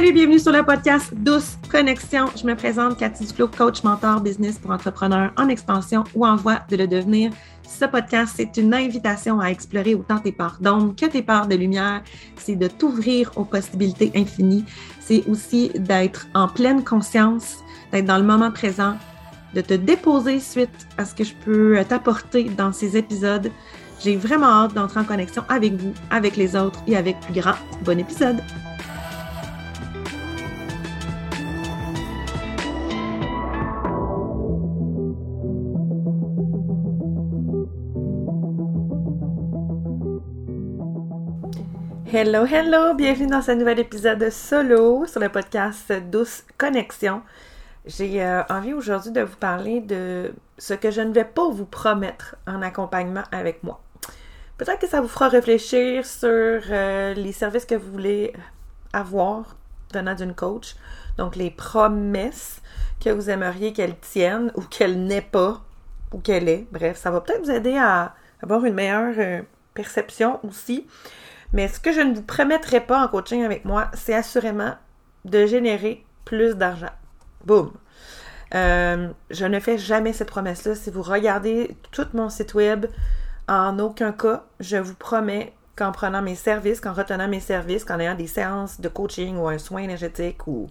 salut, bienvenue sur le podcast Douce Connexion. Je me présente Cathy Duclos, coach, mentor, business pour entrepreneurs en expansion ou en voie de le devenir. Ce podcast, c'est une invitation à explorer autant tes parts d'ombre que tes parts de lumière. C'est de t'ouvrir aux possibilités infinies. C'est aussi d'être en pleine conscience, d'être dans le moment présent, de te déposer suite à ce que je peux t'apporter dans ces épisodes. J'ai vraiment hâte d'entrer en connexion avec vous, avec les autres et avec plus grand. Bon épisode! Hello, hello! Bienvenue dans ce nouvel épisode solo sur le podcast Douce Connexion. J'ai euh, envie aujourd'hui de vous parler de ce que je ne vais pas vous promettre en accompagnement avec moi. Peut-être que ça vous fera réfléchir sur euh, les services que vous voulez avoir venant d'une coach. Donc, les promesses que vous aimeriez qu'elle tienne ou qu'elle n'ait pas ou qu'elle ait. Bref, ça va peut-être vous aider à avoir une meilleure euh, perception aussi mais ce que je ne vous promettrai pas en coaching avec moi, c'est assurément de générer plus d'argent. Boum! Euh, je ne fais jamais cette promesse-là. Si vous regardez tout mon site web, en aucun cas, je vous promets qu'en prenant mes services, qu'en retenant mes services, qu'en ayant des séances de coaching ou un soin énergétique ou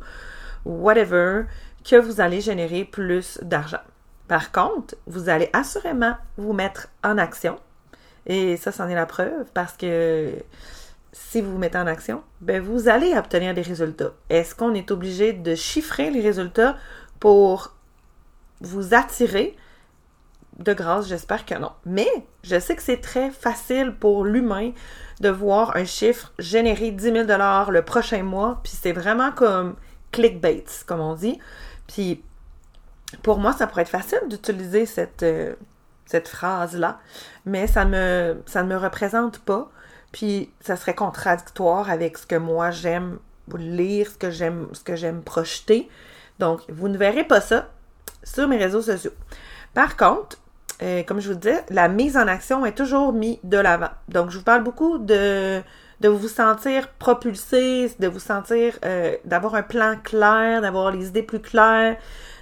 whatever, que vous allez générer plus d'argent. Par contre, vous allez assurément vous mettre en action et ça, c'en est la preuve parce que si vous vous mettez en action, ben vous allez obtenir des résultats. Est-ce qu'on est obligé de chiffrer les résultats pour vous attirer? De grâce, j'espère que non. Mais je sais que c'est très facile pour l'humain de voir un chiffre générer 10 000 le prochain mois, puis c'est vraiment comme clickbait, comme on dit. Puis pour moi, ça pourrait être facile d'utiliser cette, euh, cette phrase-là, mais ça, me, ça ne me représente pas. Puis ça serait contradictoire avec ce que moi j'aime lire, ce que j'aime, ce que j'aime projeter. Donc, vous ne verrez pas ça sur mes réseaux sociaux. Par contre, euh, comme je vous disais, la mise en action est toujours mise de l'avant. Donc, je vous parle beaucoup de, de vous sentir propulsé, de vous sentir, euh, d'avoir un plan clair, d'avoir les idées plus claires,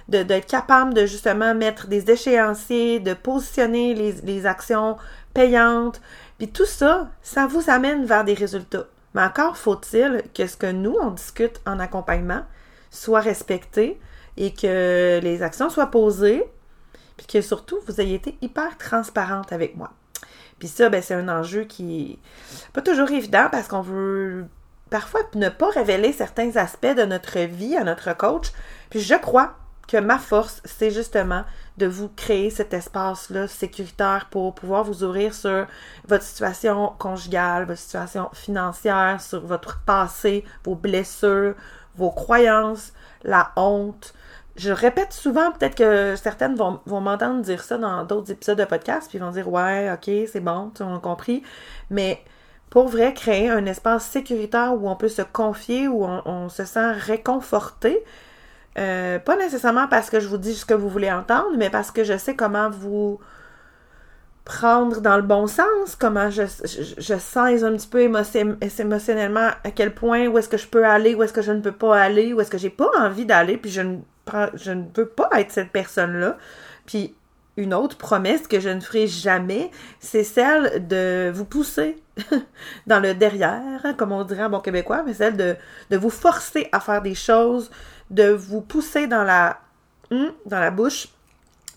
d'être capable de justement mettre des échéanciers, de positionner les, les actions payantes. Puis tout ça, ça vous amène vers des résultats. Mais encore faut-il que ce que nous, on discute en accompagnement soit respecté et que les actions soient posées, puis que surtout, vous ayez été hyper transparente avec moi. Puis ça, ben, c'est un enjeu qui est pas toujours évident parce qu'on veut parfois ne pas révéler certains aspects de notre vie à notre coach. Puis je crois que ma force, c'est justement de vous créer cet espace-là sécuritaire pour pouvoir vous ouvrir sur votre situation conjugale, votre situation financière, sur votre passé, vos blessures, vos croyances, la honte. Je répète souvent, peut-être que certaines vont, vont m'entendre dire ça dans d'autres épisodes de podcast, puis vont dire Ouais, ok, c'est bon, on a compris. Mais pour vrai, créer un espace sécuritaire où on peut se confier, où on, on se sent réconforté, euh, pas nécessairement parce que je vous dis ce que vous voulez entendre, mais parce que je sais comment vous prendre dans le bon sens, comment je, je, sens un petit peu émotionnellement à quel point, où est-ce que je peux aller, où est-ce que je ne peux pas aller, où est-ce que j'ai pas envie d'aller, puis je ne, je ne veux pas être cette personne-là. Puis une autre promesse que je ne ferai jamais, c'est celle de vous pousser dans le derrière, comme on dirait en bon québécois, mais celle de, de vous forcer à faire des choses, de vous pousser dans la, hum, dans la bouche,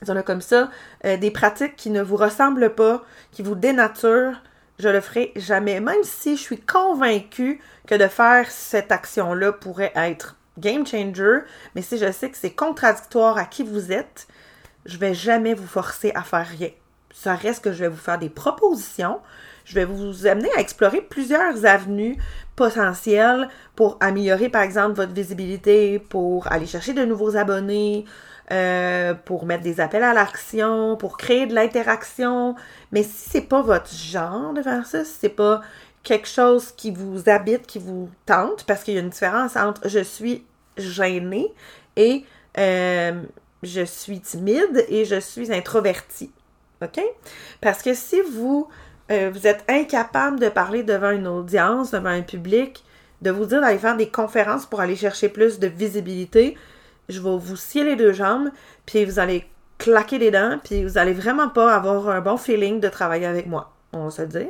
disons-le comme ça, euh, des pratiques qui ne vous ressemblent pas, qui vous dénaturent, je le ferai jamais, même si je suis convaincue que de faire cette action-là pourrait être game changer, mais si je sais que c'est contradictoire à qui vous êtes, je vais jamais vous forcer à faire rien. Ça reste que je vais vous faire des propositions, je vais vous amener à explorer plusieurs avenues potentielles pour améliorer, par exemple, votre visibilité, pour aller chercher de nouveaux abonnés, euh, pour mettre des appels à l'action, pour créer de l'interaction. Mais si c'est pas votre genre de faire ça, si c'est pas quelque chose qui vous habite, qui vous tente, parce qu'il y a une différence entre je suis gênée et euh, je suis timide et je suis introvertie. OK? Parce que si vous euh, vous êtes incapable de parler devant une audience, devant un public, de vous dire d'aller faire des conférences pour aller chercher plus de visibilité, je vais vous scier les deux jambes, puis vous allez claquer les dents, puis vous allez vraiment pas avoir un bon feeling de travailler avec moi. On va se dire.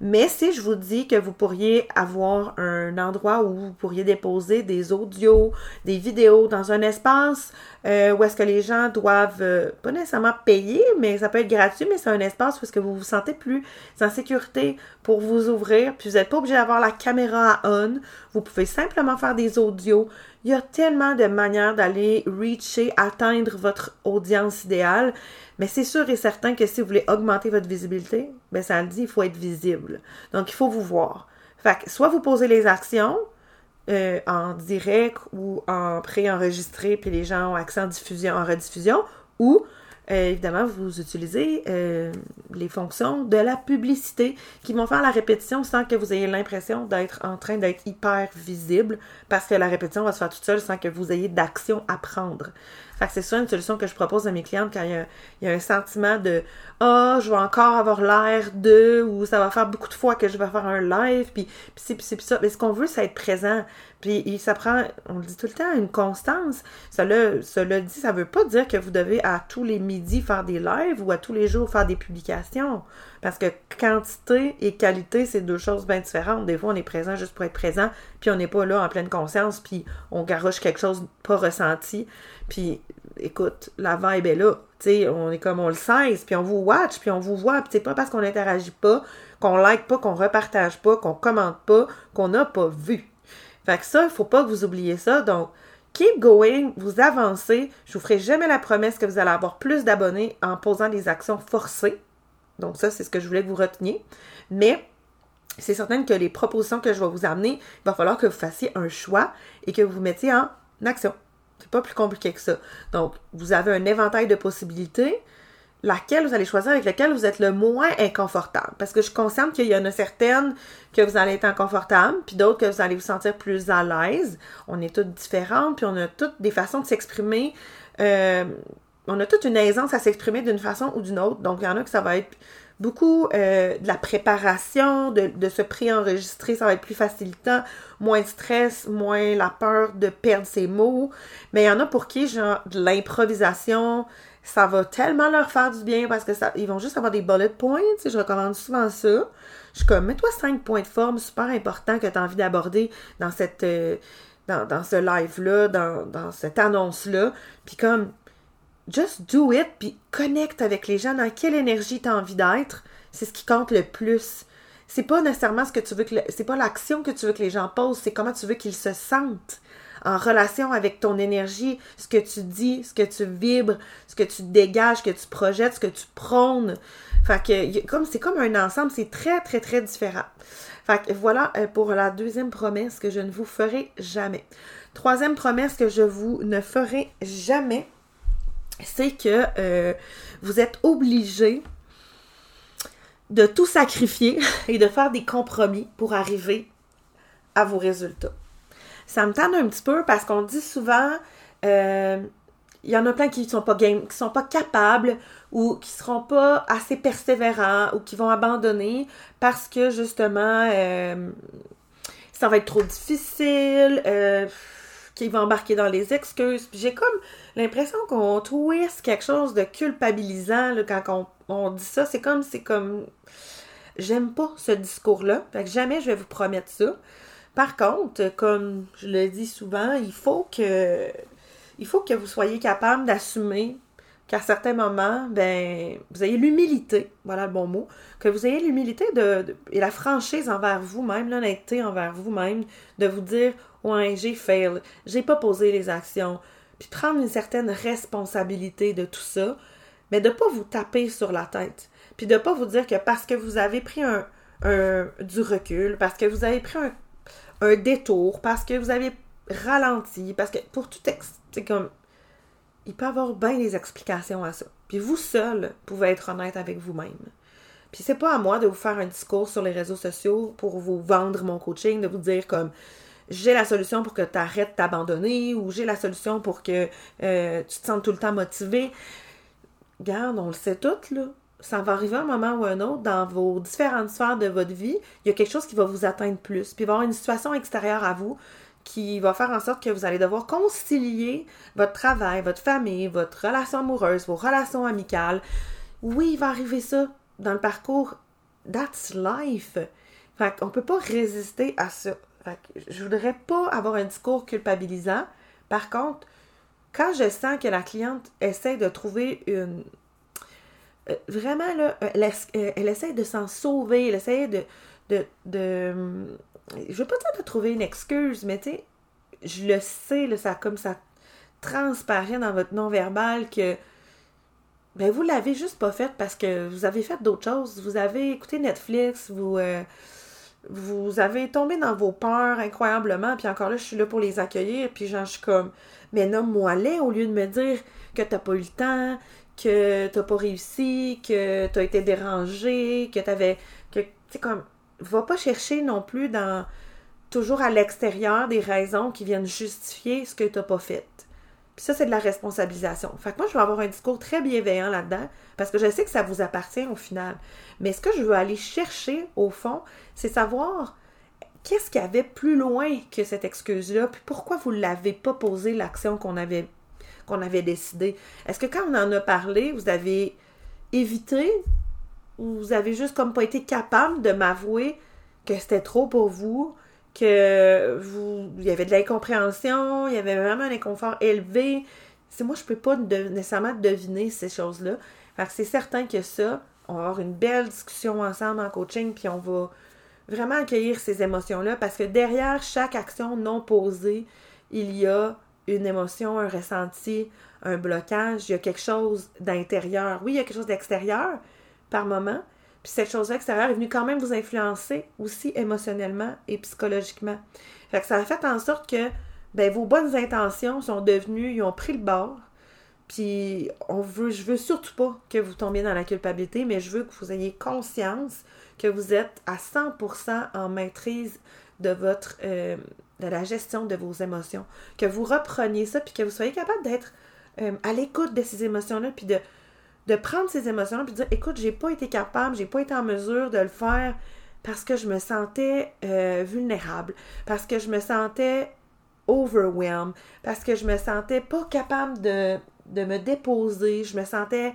Mais si je vous dis que vous pourriez avoir un endroit où vous pourriez déposer des audios, des vidéos dans un espace euh, où est-ce que les gens doivent euh, pas nécessairement payer, mais ça peut être gratuit, mais c'est un espace où est-ce que vous vous sentez plus en sécurité pour vous ouvrir, puis vous n'êtes pas obligé d'avoir la caméra à on. Vous pouvez simplement faire des audios. Il y a tellement de manières d'aller reacher, atteindre votre audience idéale. Mais c'est sûr et certain que si vous voulez augmenter votre visibilité, ben ça le dit, il faut être visible. Donc, il faut vous voir. Fait que soit vous posez les actions euh, en direct ou en pré-enregistré, puis les gens ont accès en diffusion, en rediffusion, ou euh, évidemment, vous utilisez euh, les fonctions de la publicité qui vont faire la répétition sans que vous ayez l'impression d'être en train d'être hyper visible parce que la répétition va se faire toute seule sans que vous ayez d'action à prendre. Fait c'est ça une solution que je propose à mes clientes quand il y a, un sentiment de Ah, oh, je vais encore avoir l'air de ou ça va faire beaucoup de fois que je vais faire un live, puis, puis c'est puis ça. Mais ce qu'on veut, c'est être présent. Puis ça prend, on le dit tout le temps, une constance. Cela, cela dit, ça veut pas dire que vous devez à tous les midis faire des lives ou à tous les jours faire des publications. Parce que quantité et qualité, c'est deux choses bien différentes. Des fois, on est présent juste pour être présent, puis on n'est pas là en pleine conscience, puis on garoche quelque chose pas ressenti. Puis, écoute, la vibe est là. Tu sais, on est comme on le sait, puis on vous watch, puis on vous voit. Puis c'est pas parce qu'on n'interagit pas, qu'on like pas, qu'on repartage pas, qu'on commente pas, qu'on n'a pas vu. Fait que ça, il faut pas que vous oubliez ça. Donc, keep going, vous avancez. Je vous ferai jamais la promesse que vous allez avoir plus d'abonnés en posant des actions forcées. Donc ça, c'est ce que je voulais que vous reteniez. Mais c'est certain que les propositions que je vais vous amener, il va falloir que vous fassiez un choix et que vous vous mettiez en action. C'est pas plus compliqué que ça. Donc, vous avez un éventail de possibilités, laquelle vous allez choisir avec laquelle vous êtes le moins inconfortable. Parce que je consciente qu'il y en a certaines que vous allez être inconfortable, puis d'autres que vous allez vous sentir plus à l'aise. On est toutes différentes, puis on a toutes des façons de s'exprimer. Euh, on a toute une aisance à s'exprimer d'une façon ou d'une autre. Donc, il y en a que ça va être beaucoup euh, de la préparation, de, se préenregistrer, ça va être plus facilitant, moins de stress, moins la peur de perdre ses mots. Mais il y en a pour qui, genre, de l'improvisation, ça va tellement leur faire du bien parce que ça, ils vont juste avoir des bullet points. Je recommande souvent ça. Je suis comme, mets-toi cinq points de forme super importants que tu as envie d'aborder dans cette. Euh, dans, dans, ce live-là, dans, dans cette annonce-là. Puis comme, just do it, puis connecte avec les gens. Dans quelle énergie tu as envie d'être, c'est ce qui compte le plus. C'est pas nécessairement ce que tu veux que. C'est pas l'action que tu veux que les gens posent, c'est comment tu veux qu'ils se sentent en relation avec ton énergie, ce que tu dis, ce que tu vibres, ce que tu dégages, ce que tu projettes, ce que tu prônes. Fait que comme c'est comme un ensemble, c'est très très très différent. Fait que voilà euh, pour la deuxième promesse que je ne vous ferai jamais. Troisième promesse que je vous ne ferai jamais, c'est que euh, vous êtes obligé de tout sacrifier et de faire des compromis pour arriver à vos résultats. Ça me tente un petit peu parce qu'on dit souvent, euh, il y en a plein qui sont pas sont pas capables ou qui seront pas assez persévérants ou qui vont abandonner parce que justement euh, ça va être trop difficile qui va embarquer dans les excuses. j'ai comme l'impression qu'on twist quelque chose de culpabilisant quand on, dit ça. C'est comme, c'est comme, j'aime pas ce discours-là. Fait jamais je vais vous promettre ça. Par contre, comme je le dis souvent, il faut que, il faut que vous soyez capable d'assumer qu'à certains moments, ben, vous ayez l'humilité, voilà le bon mot, que vous ayez l'humilité de, et la franchise envers vous-même, l'honnêteté envers vous-même, de vous dire, ouais, j'ai fail, j'ai pas posé les actions, puis prendre une certaine responsabilité de tout ça, mais de pas vous taper sur la tête, puis de pas vous dire que parce que vous avez pris un, du recul, parce que vous avez pris un, détour, parce que vous avez ralenti, parce que pour tout texte, c'est comme il peut avoir bien des explications à ça. Puis vous seul pouvez être honnête avec vous-même. Puis c'est pas à moi de vous faire un discours sur les réseaux sociaux pour vous vendre mon coaching, de vous dire comme j'ai la solution pour que tu arrêtes d'abandonner ou j'ai la solution pour que euh, tu te sentes tout le temps motivé. Garde, on le sait tout, là. ça va arriver un moment ou un autre dans vos différentes sphères de votre vie, il y a quelque chose qui va vous atteindre plus. Puis il va y avoir une situation extérieure à vous qui va faire en sorte que vous allez devoir concilier votre travail, votre famille, votre relation amoureuse, vos relations amicales. Oui, il va arriver ça dans le parcours. That's life. Fait qu'on peut pas résister à ça. Fait que je voudrais pas avoir un discours culpabilisant. Par contre, quand je sens que la cliente essaie de trouver une, euh, vraiment, là, euh, elle, euh, elle essaie de s'en sauver, elle essaie de, de, de, Je veux pas dire de trouver une excuse, mais tu sais, je le sais, ça, comme ça transparaît dans votre non-verbal que ben vous l'avez juste pas fait parce que vous avez fait d'autres choses. Vous avez écouté Netflix, vous, vous avez tombé dans vos peurs incroyablement, puis encore là, je suis là pour les accueillir, puis genre, je suis comme, mais nomme-moi les au lieu de me dire que t'as pas eu le temps, que t'as pas réussi, que t'as été dérangé, que t'avais. que, tu comme. Va pas chercher non plus dans. toujours à l'extérieur des raisons qui viennent justifier ce que t'as pas fait. Puis ça, c'est de la responsabilisation. Fait que moi, je vais avoir un discours très bienveillant là-dedans, parce que je sais que ça vous appartient au final. Mais ce que je veux aller chercher, au fond, c'est savoir qu'est-ce qu'il y avait plus loin que cette excuse-là, puis pourquoi vous ne l'avez pas posé l'action qu'on avait qu'on avait décidé. Est-ce que quand on en a parlé, vous avez évité ou vous avez juste comme pas été capable de m'avouer que c'était trop pour vous, que vous il y avait de l'incompréhension, il y avait vraiment un inconfort élevé. C'est moi je peux pas nécessairement deviner ces choses-là. C'est certain que ça, on va avoir une belle discussion ensemble en coaching puis on va vraiment accueillir ces émotions-là parce que derrière chaque action non posée, il y a une émotion, un ressenti, un blocage, il y a quelque chose d'intérieur. Oui, il y a quelque chose d'extérieur par moment, puis cette chose extérieure est venue quand même vous influencer aussi émotionnellement et psychologiquement. Fait ça a fait en sorte que ben, vos bonnes intentions sont devenues, ils ont pris le bord. Puis on veut, je veux surtout pas que vous tombiez dans la culpabilité, mais je veux que vous ayez conscience que vous êtes à 100% en maîtrise de votre euh, de la gestion de vos émotions, que vous repreniez ça, puis que vous soyez capable d'être euh, à l'écoute de ces émotions-là, puis de, de prendre ces émotions-là, puis de dire, écoute, j'ai pas été capable, j'ai pas été en mesure de le faire parce que je me sentais euh, vulnérable, parce que je me sentais overwhelmed, parce que je me sentais pas capable de, de me déposer, je me sentais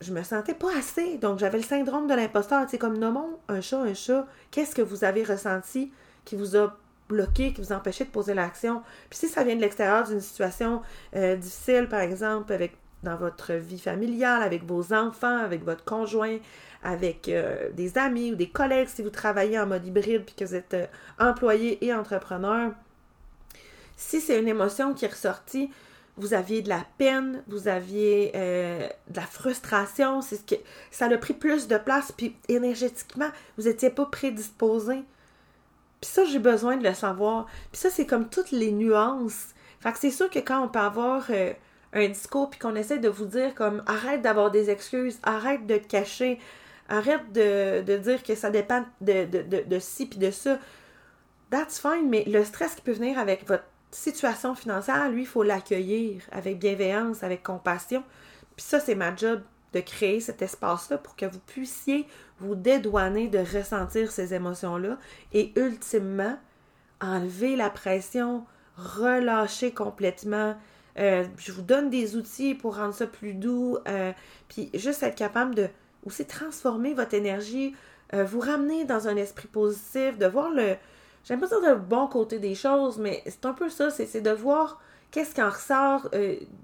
je me sentais pas assez. Donc, j'avais le syndrome de l'imposteur. C'est comme nommons un chat, un chat. Qu'est-ce que vous avez ressenti qui vous a bloqué, qui vous empêchait de poser l'action? Puis si ça vient de l'extérieur d'une situation euh, difficile, par exemple, avec dans votre vie familiale, avec vos enfants, avec votre conjoint, avec euh, des amis ou des collègues, si vous travaillez en mode hybride puis que vous êtes euh, employé et entrepreneur, si c'est une émotion qui est ressortie, vous aviez de la peine, vous aviez de la frustration, c'est ce que ça a pris plus de place, puis énergétiquement, vous n'étiez pas prédisposé puis ça, j'ai besoin de le savoir. Puis ça, c'est comme toutes les nuances. Fait que c'est sûr que quand on peut avoir euh, un discours puis qu'on essaie de vous dire comme arrête d'avoir des excuses, arrête de te cacher, arrête de, dire que ça dépend de, de, de, ci puis de ça, that's fine, mais le stress qui peut venir avec votre situation financière, lui, il faut l'accueillir avec bienveillance, avec compassion. Puis ça, c'est ma job de créer cet espace-là pour que vous puissiez vous dédouaner de ressentir ces émotions-là et ultimement enlever la pression, relâcher complètement. Euh, je vous donne des outils pour rendre ça plus doux, euh, puis juste être capable de aussi transformer votre énergie, euh, vous ramener dans un esprit positif, de voir le, j'aime pas dire le bon côté des choses, mais c'est un peu ça, c'est de voir qu'est-ce qui en ressort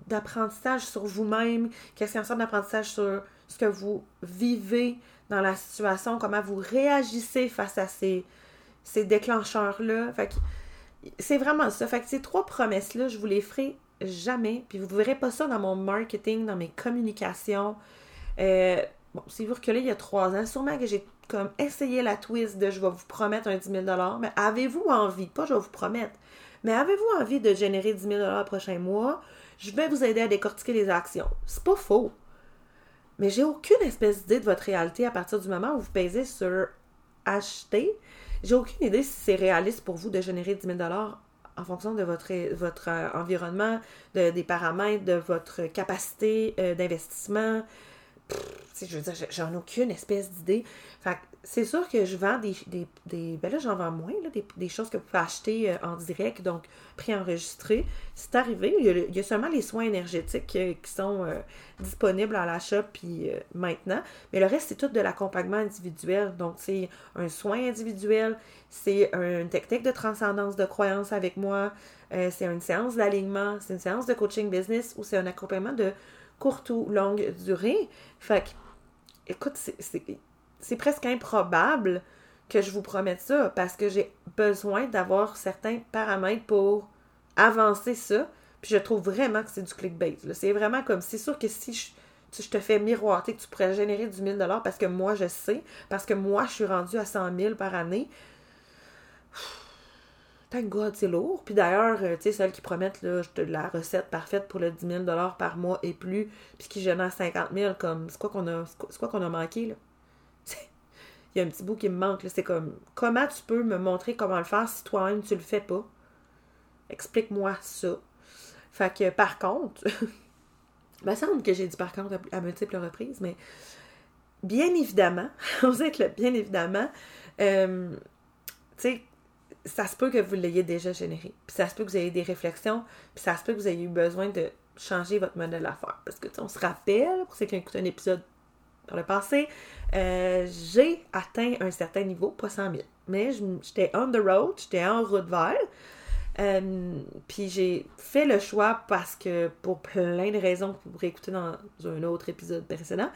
d'apprentissage sur vous-même, qu'est-ce qui en ressort d'apprentissage sur ce que vous vivez, dans la situation, comment vous réagissez face à ces, ces déclencheurs-là. Fait c'est vraiment ça. Fait que ces trois promesses-là, je vous les ferai jamais. Puis vous ne verrez pas ça dans mon marketing, dans mes communications. Euh, bon, si vous reculez il y a trois ans, sûrement que j'ai comme essayé la twist de je vais vous promettre un 10 000 mais avez-vous envie, pas je vais vous promettre, mais avez-vous envie de générer 10 000 le prochain mois? Je vais vous aider à décortiquer les actions. C'est pas faux. Mais j'ai aucune espèce d'idée de votre réalité à partir du moment où vous pèsez sur acheter. J'ai aucune idée si c'est réaliste pour vous de générer 10 000 en fonction de votre, votre euh, environnement, de, des paramètres, de votre capacité euh, d'investissement. Je veux dire, j'en ai aucune espèce d'idée. Fait c'est sûr que je vends des. des, ben là, j'en vends moins, là, des, choses que vous pouvez acheter euh, en direct, donc pré-enregistré. C'est arrivé. Il y, a, seulement les soins énergétiques euh, qui sont euh, disponibles à l'achat puis maintenant. Mais le reste, c'est tout de l'accompagnement individuel. Donc, c'est un soin individuel, c'est une technique de transcendance de croyance avec moi, c'est une séance d'alignement, c'est une séance de coaching business ou c'est un accompagnement de courte ou longue durée. Fait que, écoute, c'est presque improbable que je vous promette ça parce que j'ai besoin d'avoir certains paramètres pour avancer ça. Puis je trouve vraiment que c'est du clickbait. C'est vraiment comme, c'est sûr que si je, te fais miroiter tu pourrais générer du 1000 parce que moi je sais, parce que moi je suis rendue à 100 000 par année, thank God, c'est lourd. Puis d'ailleurs, euh, tu sais, celles qui promettent la recette parfaite pour le 10 000 par mois et plus, puis qui génèrent 50 000, comme, c'est quoi qu'on a, quoi qu'on a manqué, là? Il y a un petit bout qui me manque, là. C'est comme, comment tu peux me montrer comment le faire si toi-même tu le fais pas? Explique-moi ça. Fait que, par contre, me semble que j'ai dit par contre à, multiples reprises, mais bien évidemment, vous êtes là, bien évidemment, euh, tu sais, ça se peut que vous l'ayez déjà généré. Puis ça se peut que vous ayez des réflexions, puis ça se peut que vous ayez eu besoin de changer votre modèle d'affaires. Parce que, on se rappelle, pour ceux qui ont écouté un épisode dans le passé, euh, j'ai atteint un certain niveau, pas 100 000, mais j'étais on the road, j'étais en route vers. Euh, puis j'ai fait le choix parce que, pour plein de raisons que vous pourrez écouter dans un autre épisode précédent,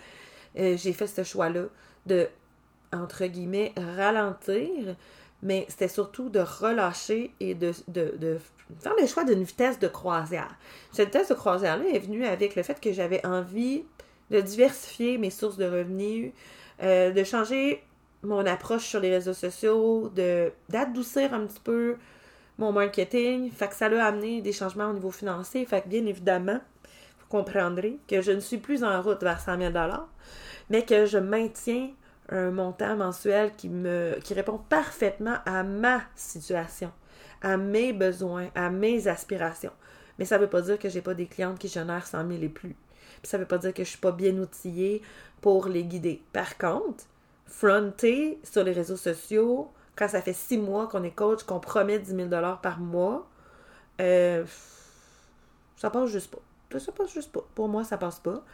euh, j'ai fait ce choix-là de, entre guillemets, ralentir mais c'était surtout de relâcher et de, faire le choix d'une vitesse de croisière. Cette vitesse de croisière-là est venue avec le fait que j'avais envie de diversifier mes sources de revenus, euh, de changer mon approche sur les réseaux sociaux, d'adoucir un petit peu mon marketing. Fait que ça a amené des changements au niveau financier. Fait que bien évidemment, vous comprendrez que je ne suis plus en route vers 100 000 mais que je maintiens un montant mensuel qui me qui répond parfaitement à ma situation, à mes besoins, à mes aspirations. Mais ça ne veut pas dire que j'ai pas des clientes qui génèrent 100 000 et plus. Puis ça veut pas dire que je suis pas bien outillée pour les guider. Par contre, fronter sur les réseaux sociaux, quand ça fait six mois qu'on est coach, qu'on promet 10 000 par mois, euh, ça passe juste pas. Ça passe juste pas. Pour moi, ça passe pas.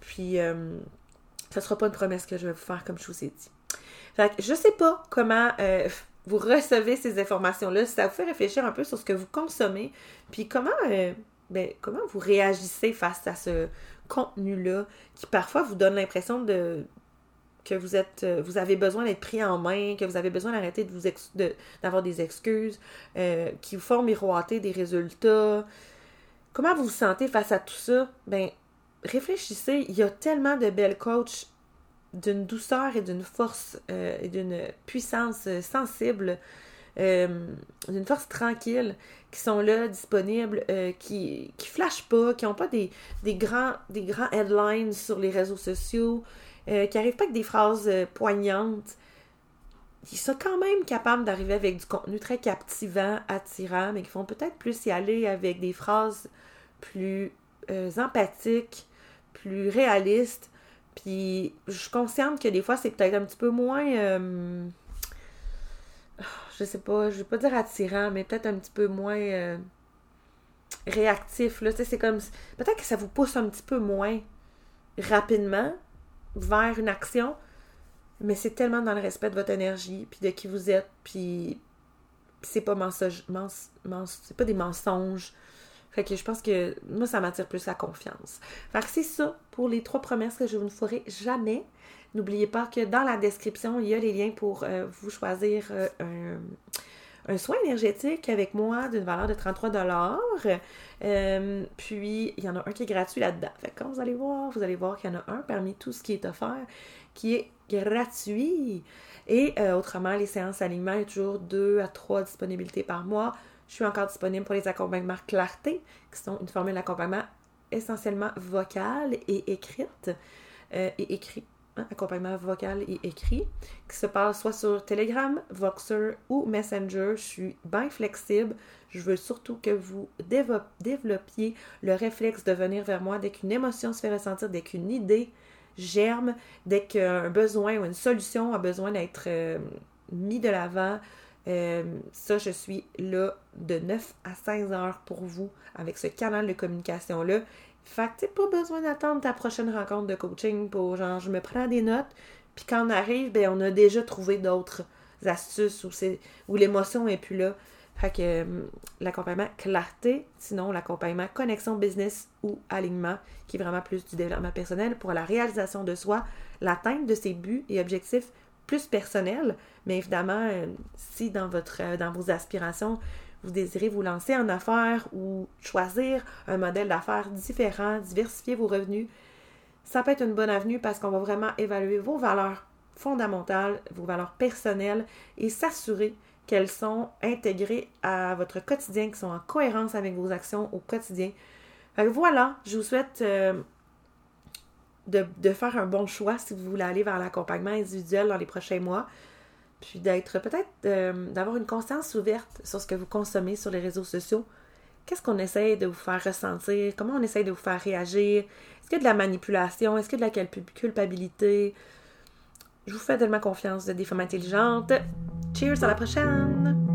Puis, euh, ce sera pas une promesse que je vais vous faire comme je vous ai dit. Fait que je sais pas comment euh, vous recevez ces informations-là, ça vous fait réfléchir un peu sur ce que vous consommez, puis comment, euh, ben, comment vous réagissez face à ce contenu-là qui parfois vous donne l'impression de que vous êtes euh, vous avez besoin d'être pris en main, que vous avez besoin d'arrêter de vous d'avoir des excuses, qui vous font miroiter des résultats. Comment vous vous sentez face à tout ça? Ben, réfléchissez, il y a tellement de belles coachs d'une douceur et d'une force euh, et d'une puissance euh, sensible, euh, d'une force tranquille, qui sont là, disponibles, qui flashent pas, qui n'ont pas des, grands, des grands headlines sur les réseaux sociaux, qui n'arrivent pas avec des phrases poignantes. Ils sont quand même capables d'arriver avec du contenu très captivant, attirant, mais qui font peut-être plus y aller avec des phrases plus empathiques, plus réaliste. Puis je suis consciente que des fois, c'est peut-être un petit peu moins. Euh, je sais pas, je vais pas dire attirant, mais peut-être un petit peu moins euh, réactif. Là. C'est comme. Peut-être que ça vous pousse un petit peu moins rapidement vers une action, mais c'est tellement dans le respect de votre énergie, puis de qui vous êtes, puis c'est pas mensonge, c'est pas des mensonges, fait que je pense que moi, ça m'attire plus la confiance. Fait que c'est ça pour les trois promesses que je ne vous ferai jamais. N'oubliez pas que dans la description, il y a les liens pour euh, vous choisir euh, un, soin énergétique avec moi d'une valeur de 33 euh, Puis, il y en a un qui est gratuit là-dedans. Fait que quand vous allez voir, vous allez voir qu'il y en a un parmi tout ce qui est offert qui est gratuit. Et autrement, les séances aliments, il y a toujours deux à trois disponibilités par mois. Je suis encore disponible pour les accompagnements clarté, qui sont une formule d'accompagnement essentiellement vocale et écrite, euh, et écrit, hein, accompagnement vocal et écrit, qui se passe soit sur Telegram, Voxer ou Messenger. Je suis bien flexible. Je veux surtout que vous développiez le réflexe de venir vers moi dès qu'une émotion se fait ressentir, dès qu'une idée germe, dès qu'un besoin ou une solution a besoin d'être euh, mis de l'avant, euh, ça, je suis là de 9 à 16 heures pour vous avec ce canal de communication-là. Fait que pas besoin d'attendre ta prochaine rencontre de coaching pour genre je me prends des notes, puis quand on arrive, ben on a déjà trouvé d'autres astuces où, où l'émotion est plus là. Fait que euh, l'accompagnement clarté, sinon l'accompagnement connexion business ou alignement, qui est vraiment plus du développement personnel pour la réalisation de soi, l'atteinte de ses buts et objectifs plus personnels. Mais évidemment, euh, si dans, votre, euh, dans vos aspirations, vous désirez vous lancer en affaires ou choisir un modèle d'affaires différent, diversifier vos revenus, ça peut être une bonne avenue parce qu'on va vraiment évaluer vos valeurs fondamentales, vos valeurs personnelles et s'assurer qu'elles sont intégrées à votre quotidien, qui sont en cohérence avec vos actions au quotidien. voilà, je vous souhaite euh, de, faire un bon choix si vous voulez aller vers l'accompagnement individuel dans les prochains mois. Puis d'être peut-être euh, d'avoir une conscience ouverte sur ce que vous consommez sur les réseaux sociaux. Qu'est-ce qu'on essaye de vous faire ressentir? Comment on essaye de vous faire réagir? Est-ce qu'il y a de la manipulation? Est-ce qu'il y a de la culpabilité? Je vous fais tellement confiance de des femmes intelligentes. Cheers, à la prochaine!